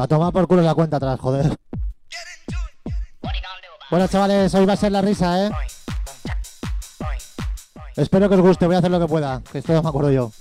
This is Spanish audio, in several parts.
A tomar por culo la cuenta atrás, joder. Bueno, chavales, hoy va a ser la risa, ¿eh? Espero que os guste, voy a hacer lo que pueda, que esto no me acuerdo yo.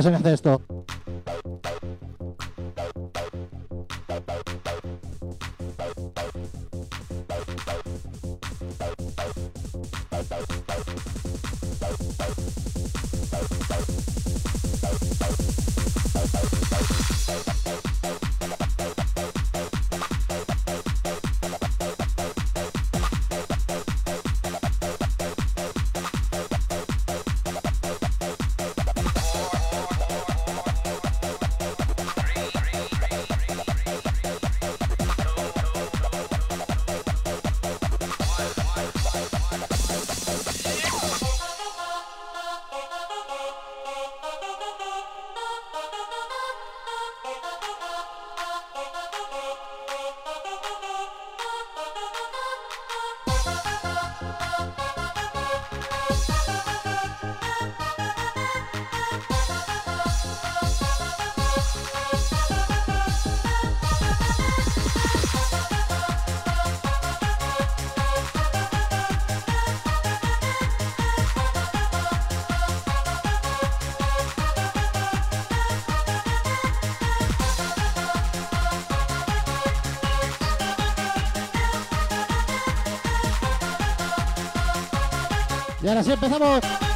Qué raro se me hace esto. Ahora sí empezamos.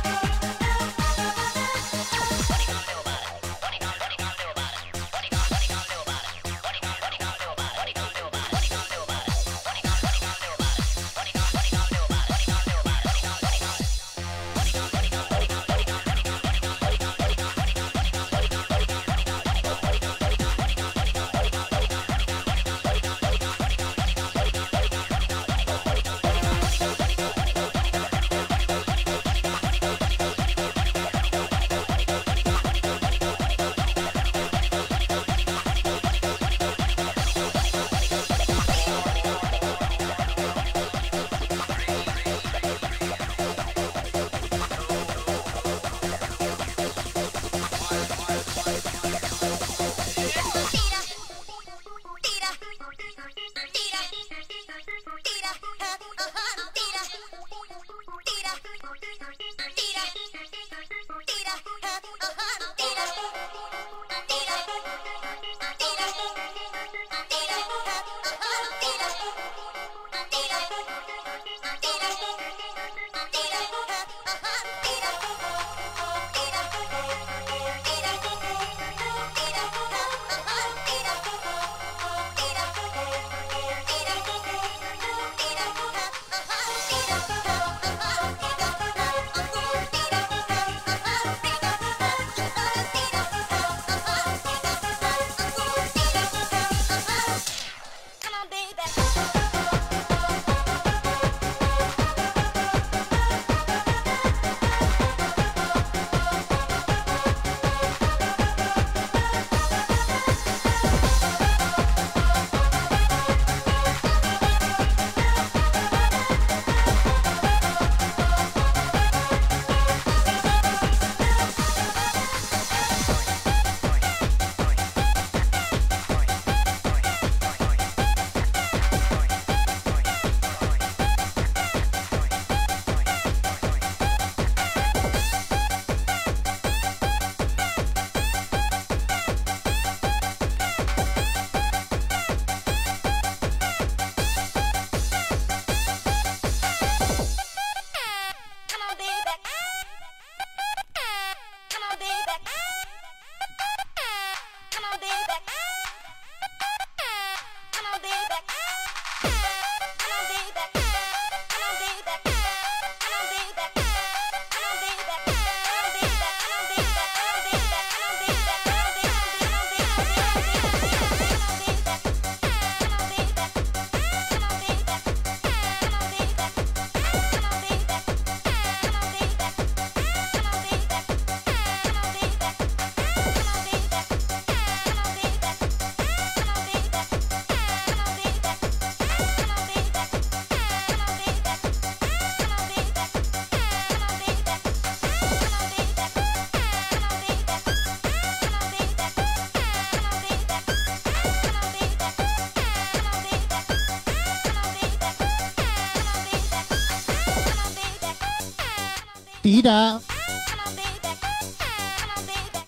Tira.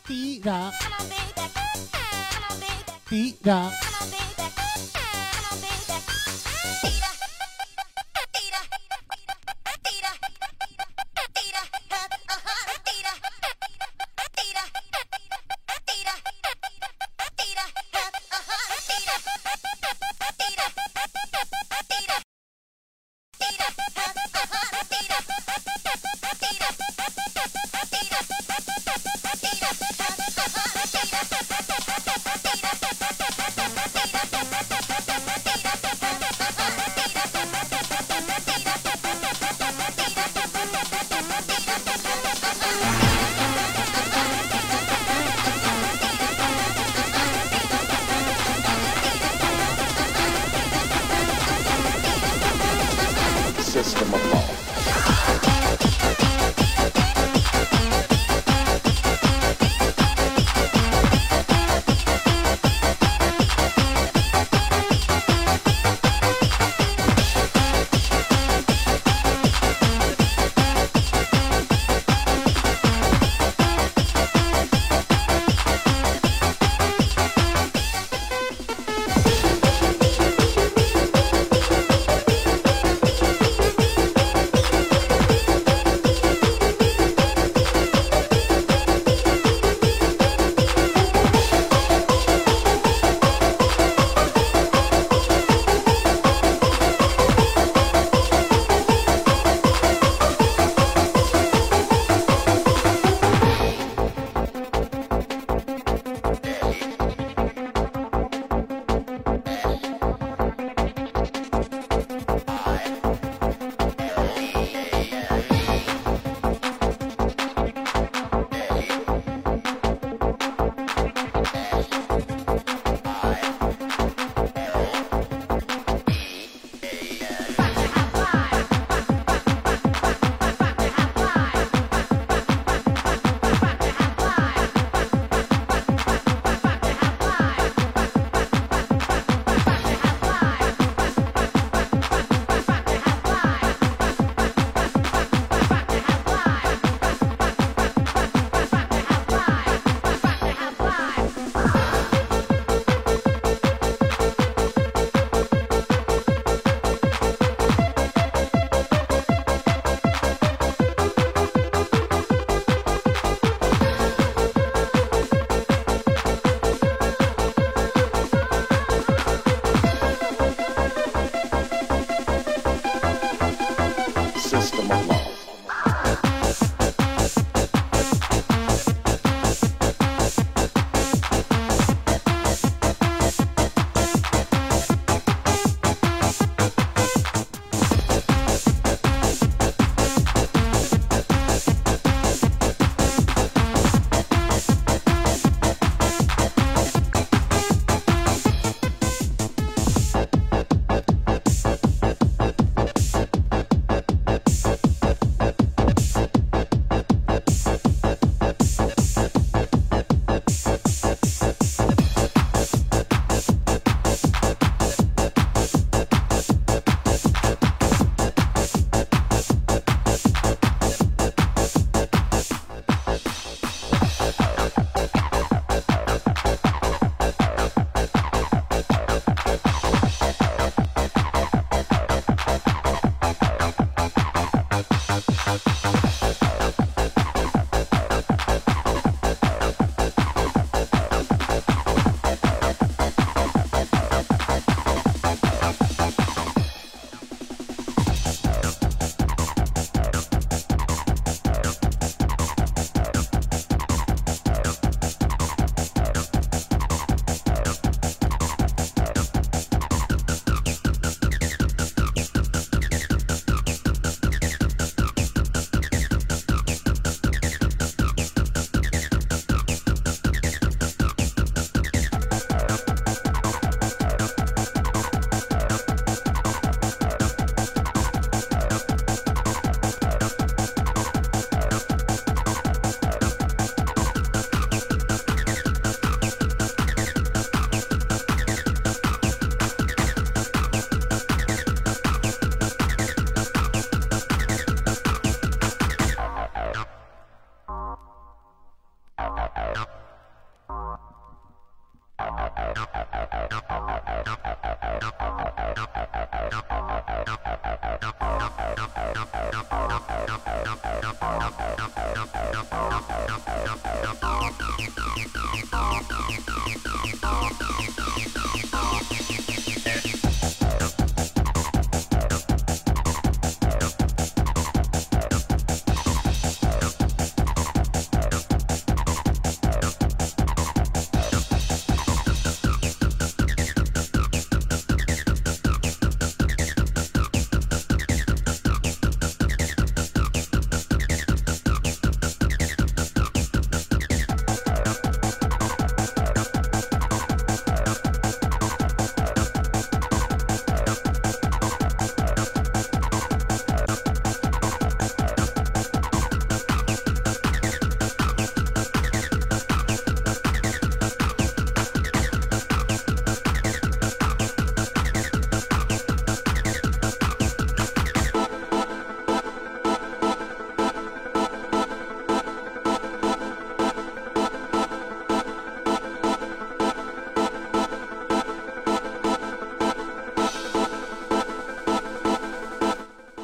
Tira. Tira.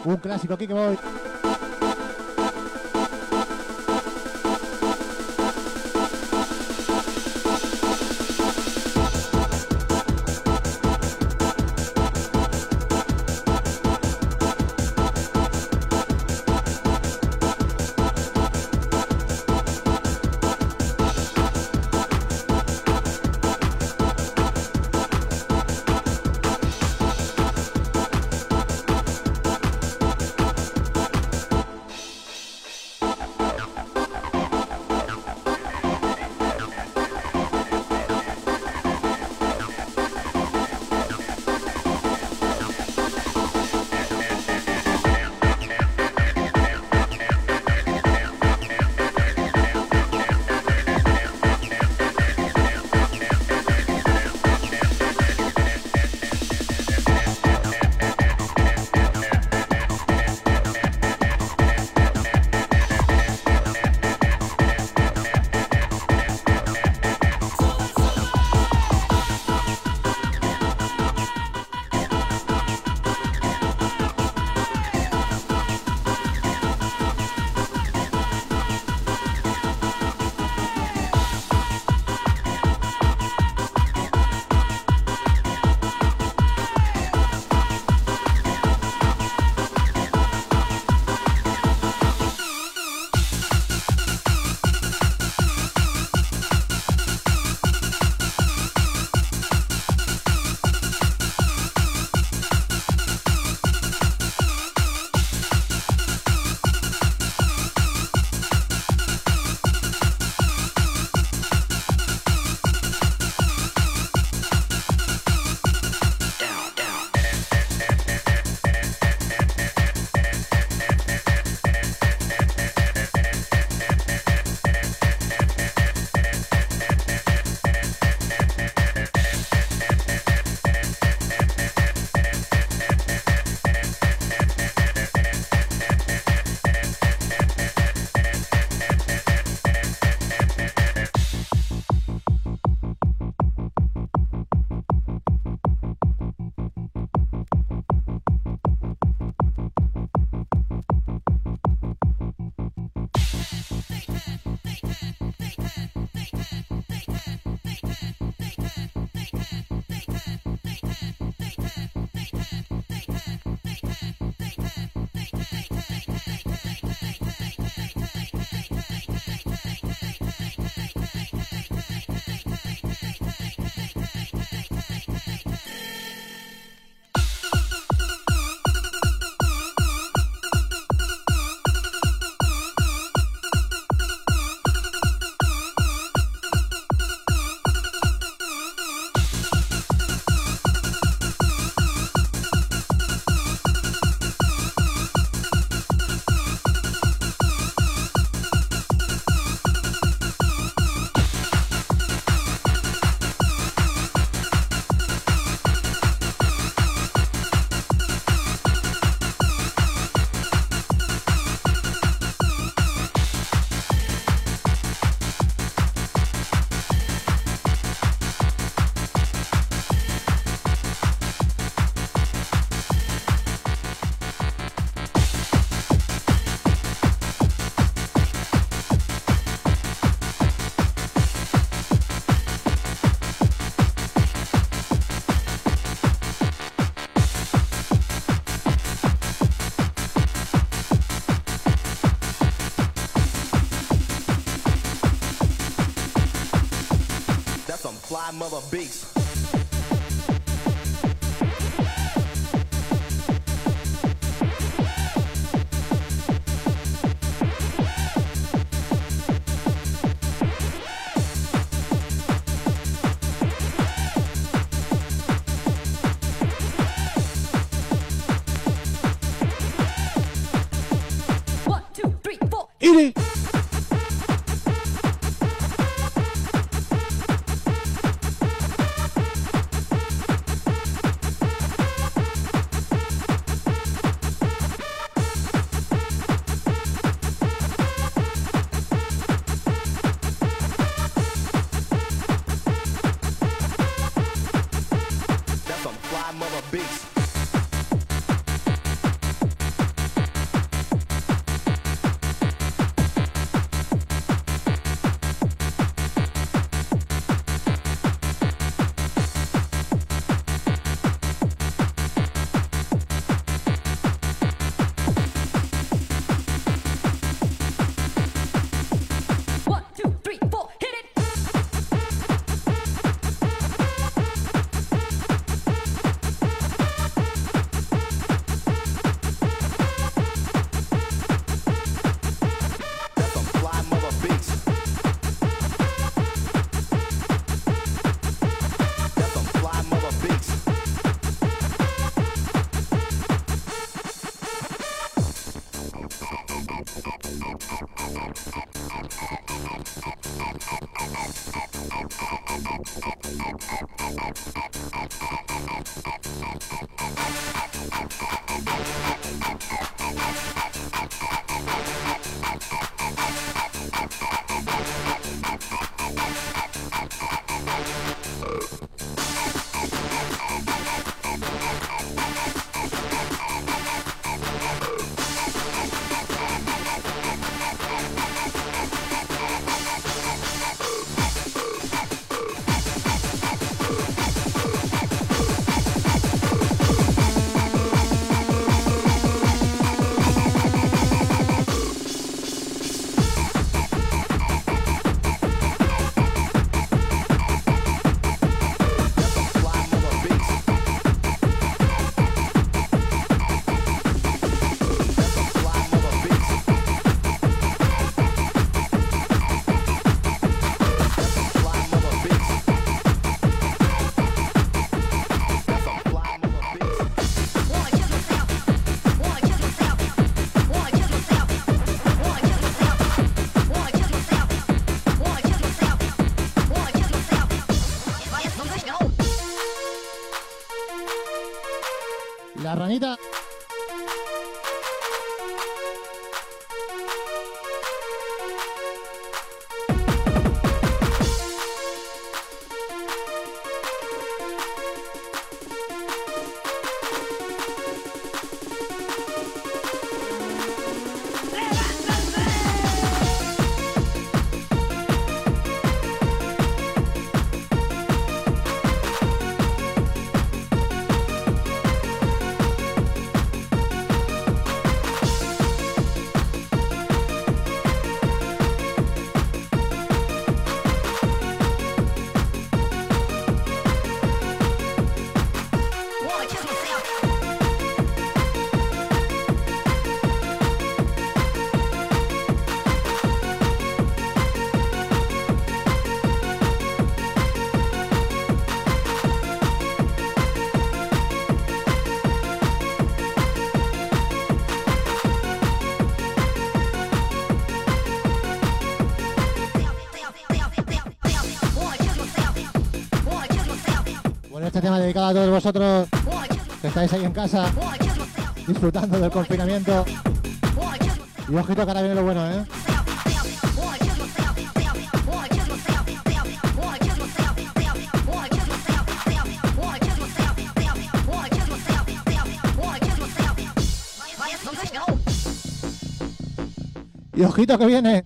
Un clásico aquí que voy. Tema dedicado a todos vosotros que estáis ahí en casa disfrutando del confinamiento. Y ojito que ahora viene lo bueno, ¿eh? Y ojito que viene.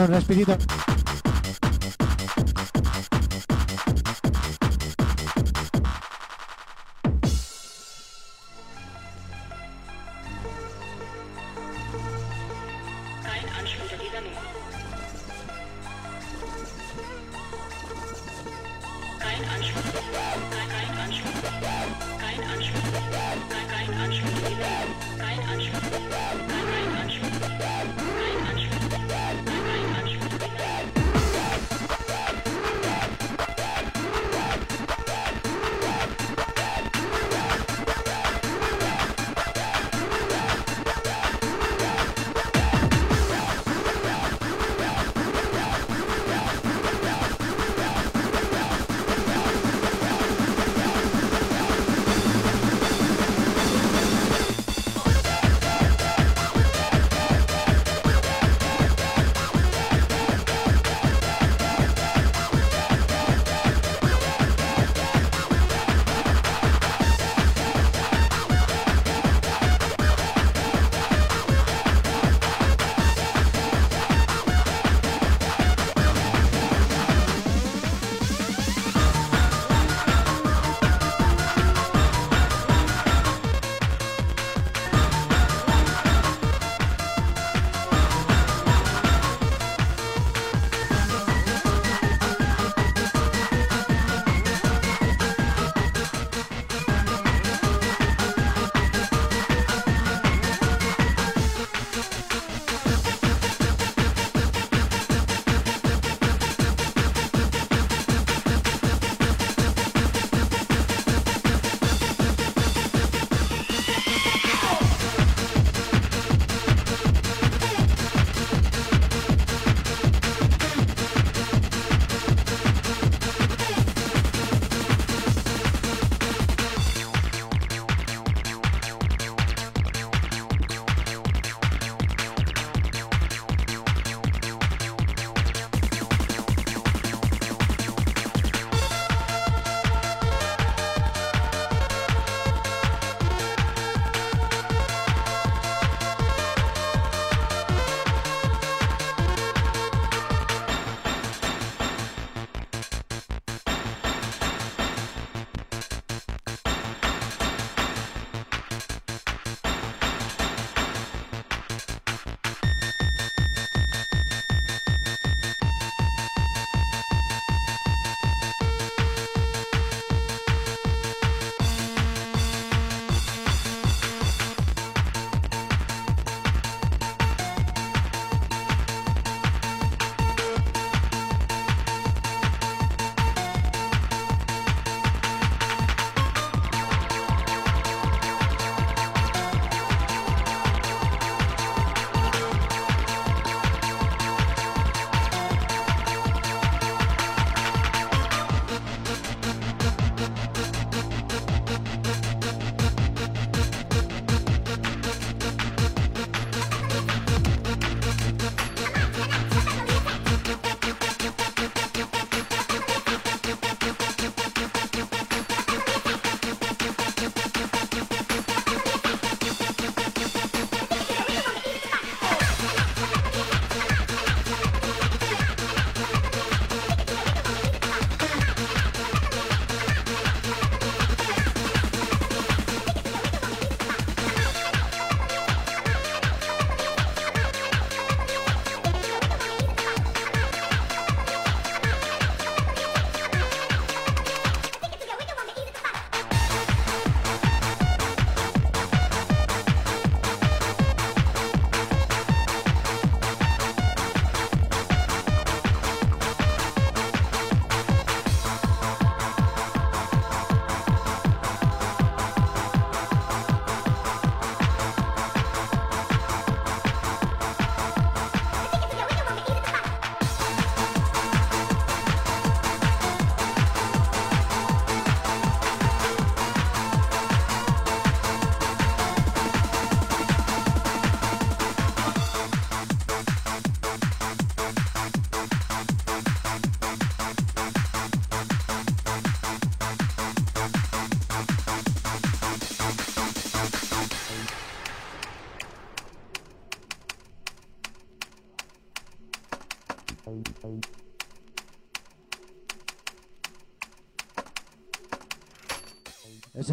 Bueno, un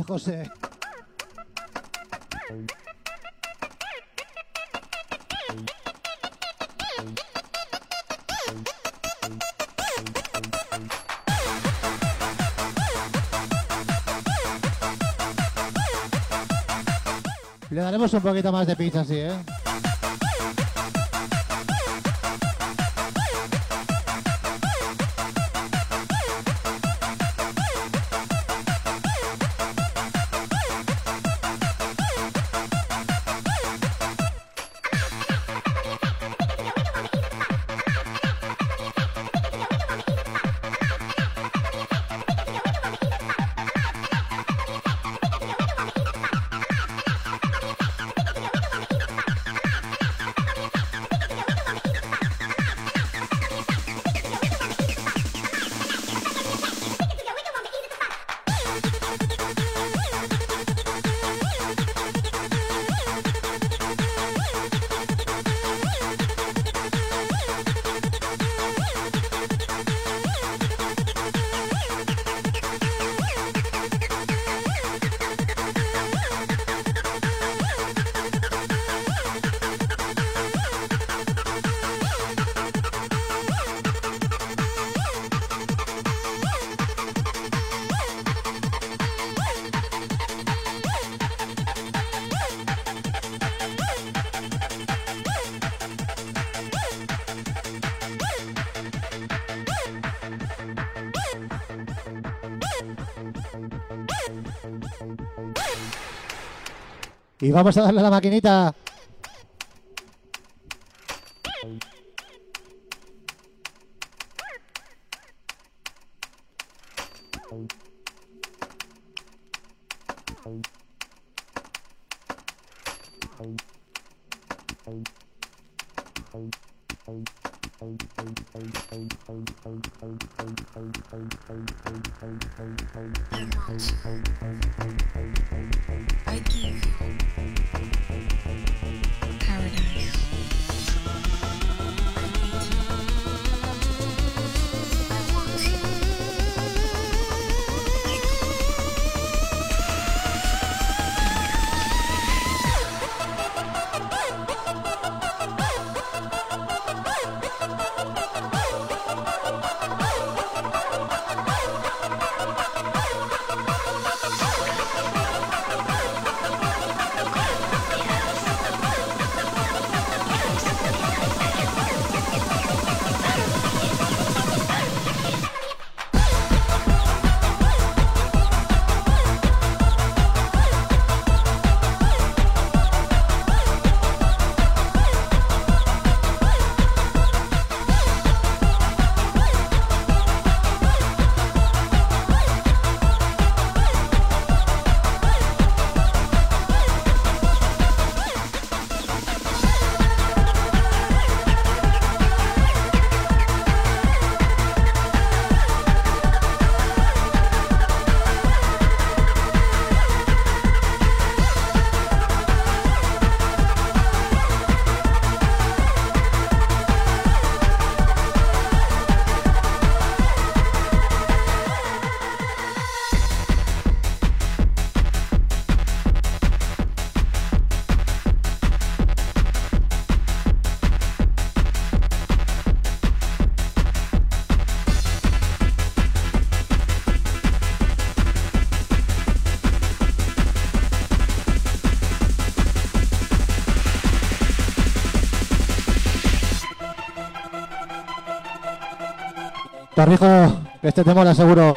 José. Le daremos un poquito más de pizza sí, ¿eh? Y vamos a darle a la maquinita. riesgo que este tema le aseguro.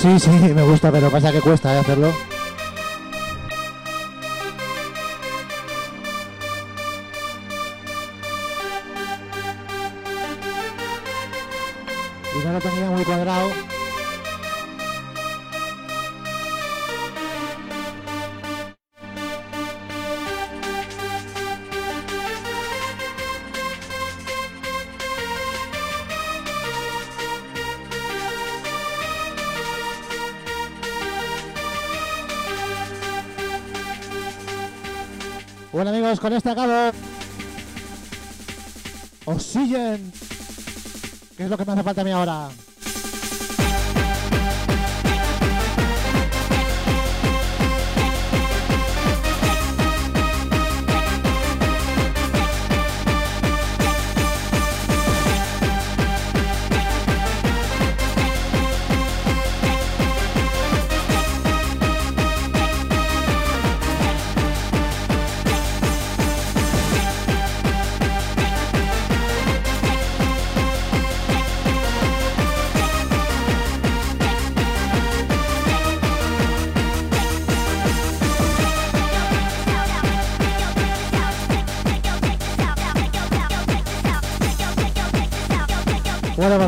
Sí, sí, me gusta, pero pasa que cuesta ¿eh, hacerlo. Hace falta a mí ahora?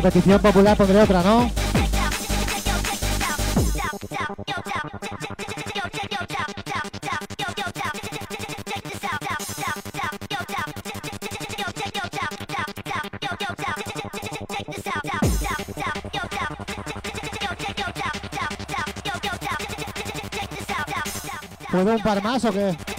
Petición popular pondré otra, ¿no? ¿Puedo un par más o qué?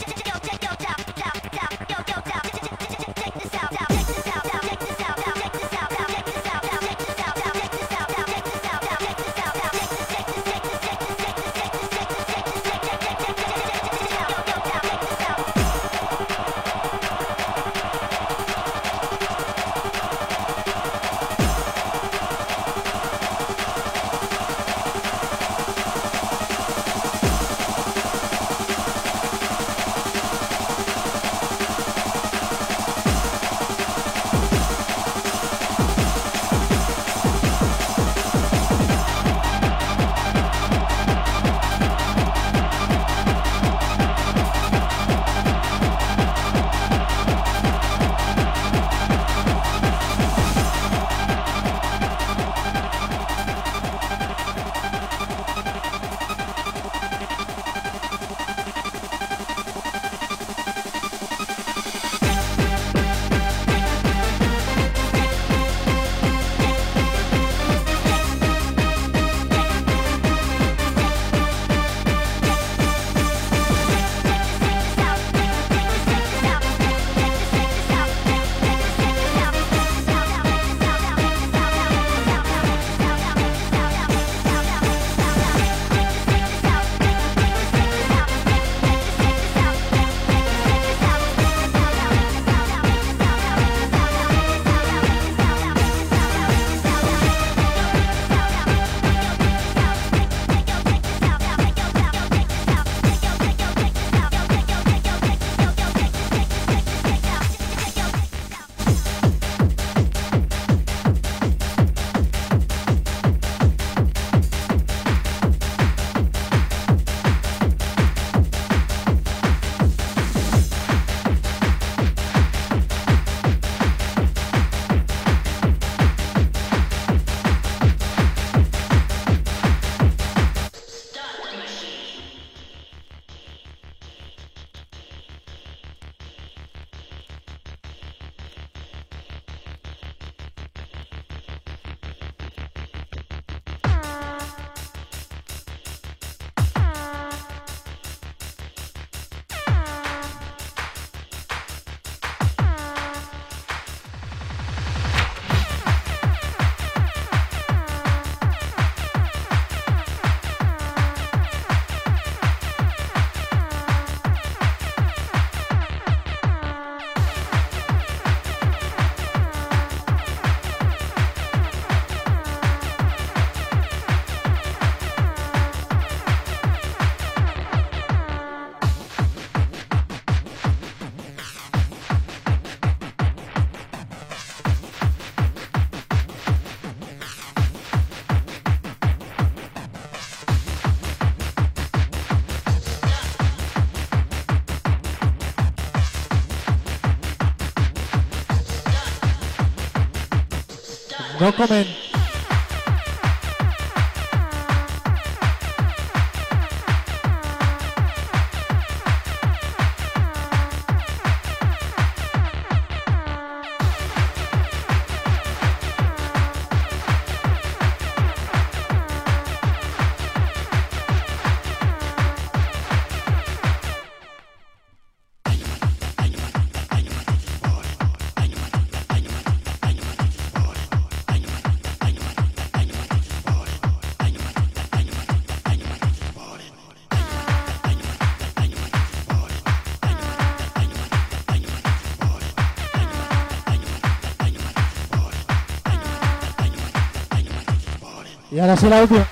No comen. Y ahora sí la última.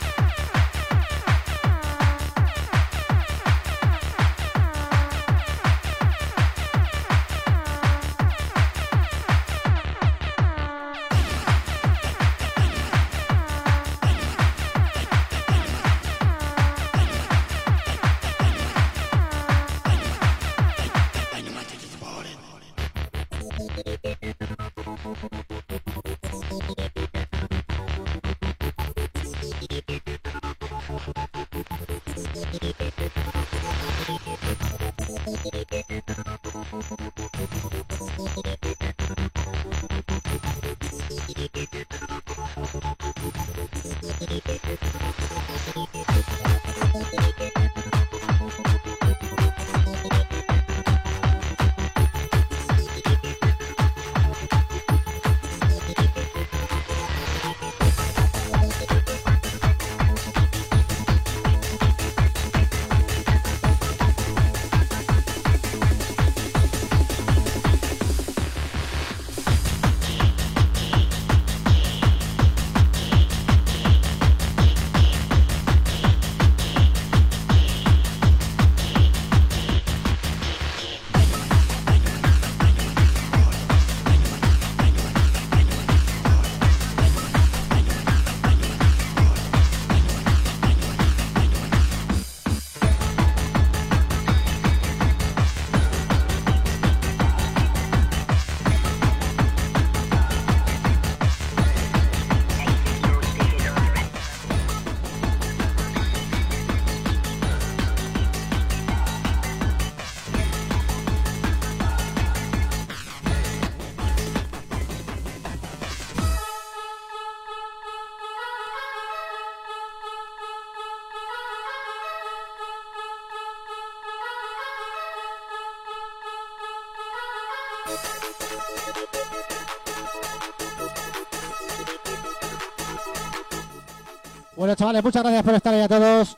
Chavales, muchas gracias por estar ahí a todos.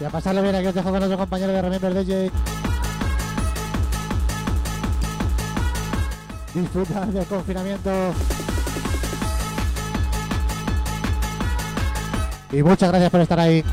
Y a pasarlo bien, aquí os dejo con nuestro compañero de Remember DJ. Disfrutar del confinamiento. Y muchas gracias por estar ahí.